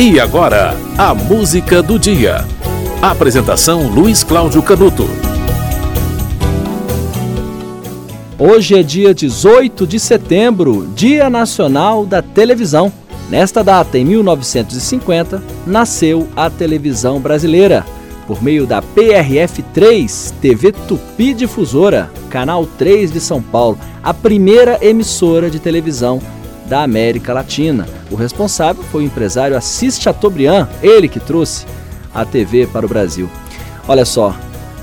E agora, a música do dia. Apresentação Luiz Cláudio Canuto. Hoje é dia 18 de setembro, Dia Nacional da Televisão. Nesta data, em 1950, nasceu a televisão brasileira. Por meio da PRF3, TV Tupi Difusora, Canal 3 de São Paulo, a primeira emissora de televisão da América Latina. O responsável foi o empresário Assis Chateaubriand, ele que trouxe a TV para o Brasil. Olha só,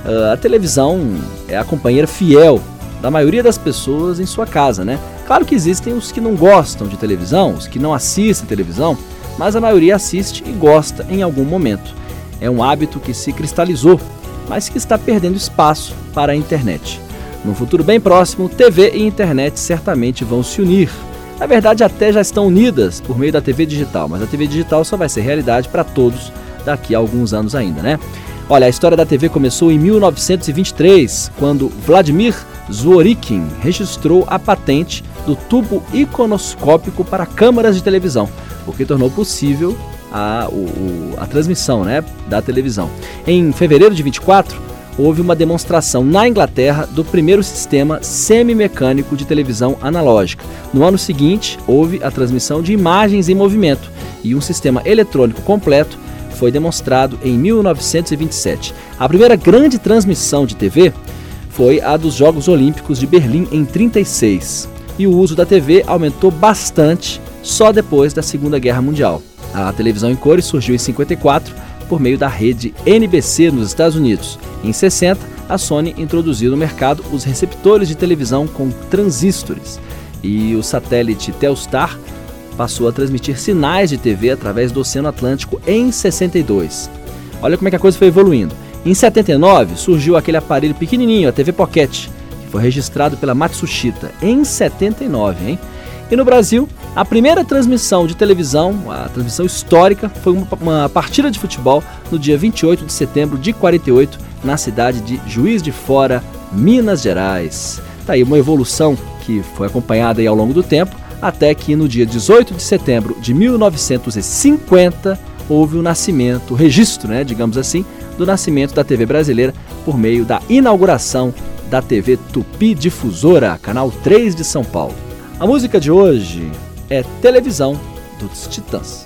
ah, a televisão é a companheira fiel da maioria das pessoas em sua casa, né? Claro que existem os que não gostam de televisão, os que não assistem televisão, mas a maioria assiste e gosta em algum momento. É um hábito que se cristalizou, mas que está perdendo espaço para a internet. No futuro bem próximo, TV e internet certamente vão se unir na verdade, até já estão unidas por meio da TV digital, mas a TV digital só vai ser realidade para todos daqui a alguns anos ainda, né? Olha, a história da TV começou em 1923, quando Vladimir Zworykin registrou a patente do tubo iconoscópico para câmaras de televisão, o que tornou possível a, o, a transmissão né, da televisão. Em fevereiro de 24, houve uma demonstração na Inglaterra do primeiro sistema semimecânico de televisão analógica. No ano seguinte, houve a transmissão de imagens em movimento e um sistema eletrônico completo foi demonstrado em 1927. A primeira grande transmissão de TV foi a dos Jogos Olímpicos de Berlim em 36. E o uso da TV aumentou bastante só depois da Segunda Guerra Mundial. A televisão em cores surgiu em 54 por meio da rede NBC nos Estados Unidos. Em 60, a Sony introduziu no mercado os receptores de televisão com transistores e o satélite Telstar passou a transmitir sinais de TV através do Oceano Atlântico em 62. Olha como é que a coisa foi evoluindo. Em 79 surgiu aquele aparelho pequenininho, a TV Pocket, que foi registrado pela Matsushita em 79, hein? E no Brasil, a primeira transmissão de televisão, a transmissão histórica, foi uma, uma, partida de futebol no dia 28 de setembro de 48, na cidade de Juiz de Fora, Minas Gerais. Tá aí uma evolução que foi acompanhada aí ao longo do tempo, até que no dia 18 de setembro de 1950 houve o nascimento, o registro, né, digamos assim, do nascimento da TV brasileira por meio da inauguração da TV Tupi Difusora, canal 3 de São Paulo. A música de hoje é Televisão dos Titãs.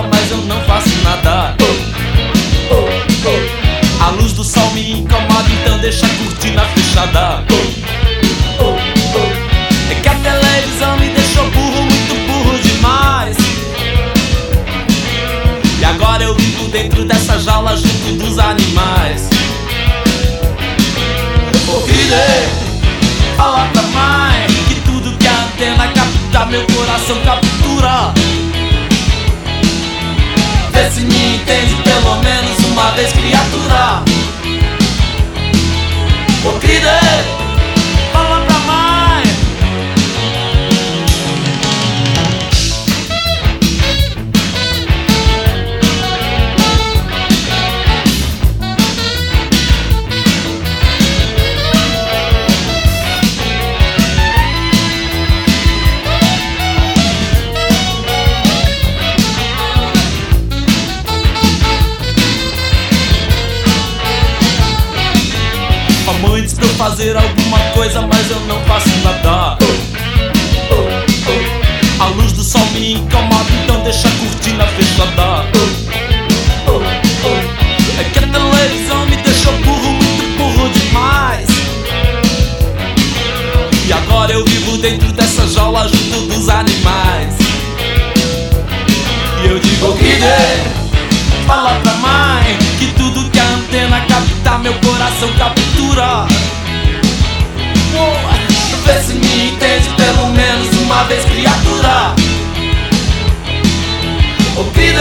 mas eu não faço nada. A luz do sol me incomoda, então deixa a cortina fechada. É que a televisão me deixou burro, muito burro demais. E agora eu vivo dentro dessa jaula junto dos animais. Filho, fala pra mãe que tudo que a antena capta, meu coração captura. Menos me incomoda, então deixa a cortina fechada. É que a televisão me deixou burro, muito burro demais. E agora eu vivo dentro dessa jaula junto dos animais. E eu digo que dê, fala pra mãe que tudo que a antena capta, meu coração captura. Vê se me entende pelo menos uma vez, criatura.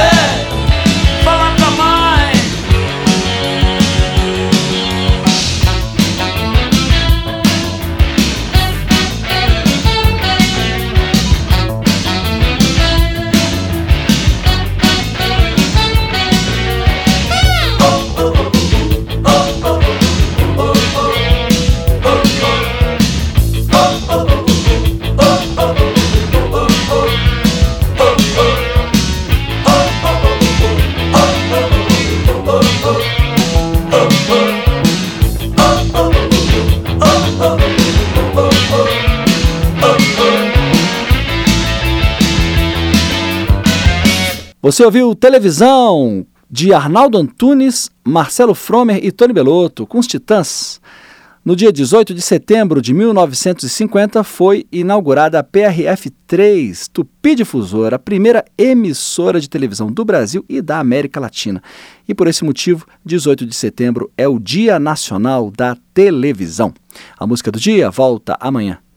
O Você ouviu Televisão de Arnaldo Antunes, Marcelo Fromer e Tony Belotto com os Titãs. No dia 18 de setembro de 1950 foi inaugurada a PRF-3 Tupi Difusora, a primeira emissora de televisão do Brasil e da América Latina. E por esse motivo, 18 de setembro é o Dia Nacional da Televisão. A música do dia volta amanhã.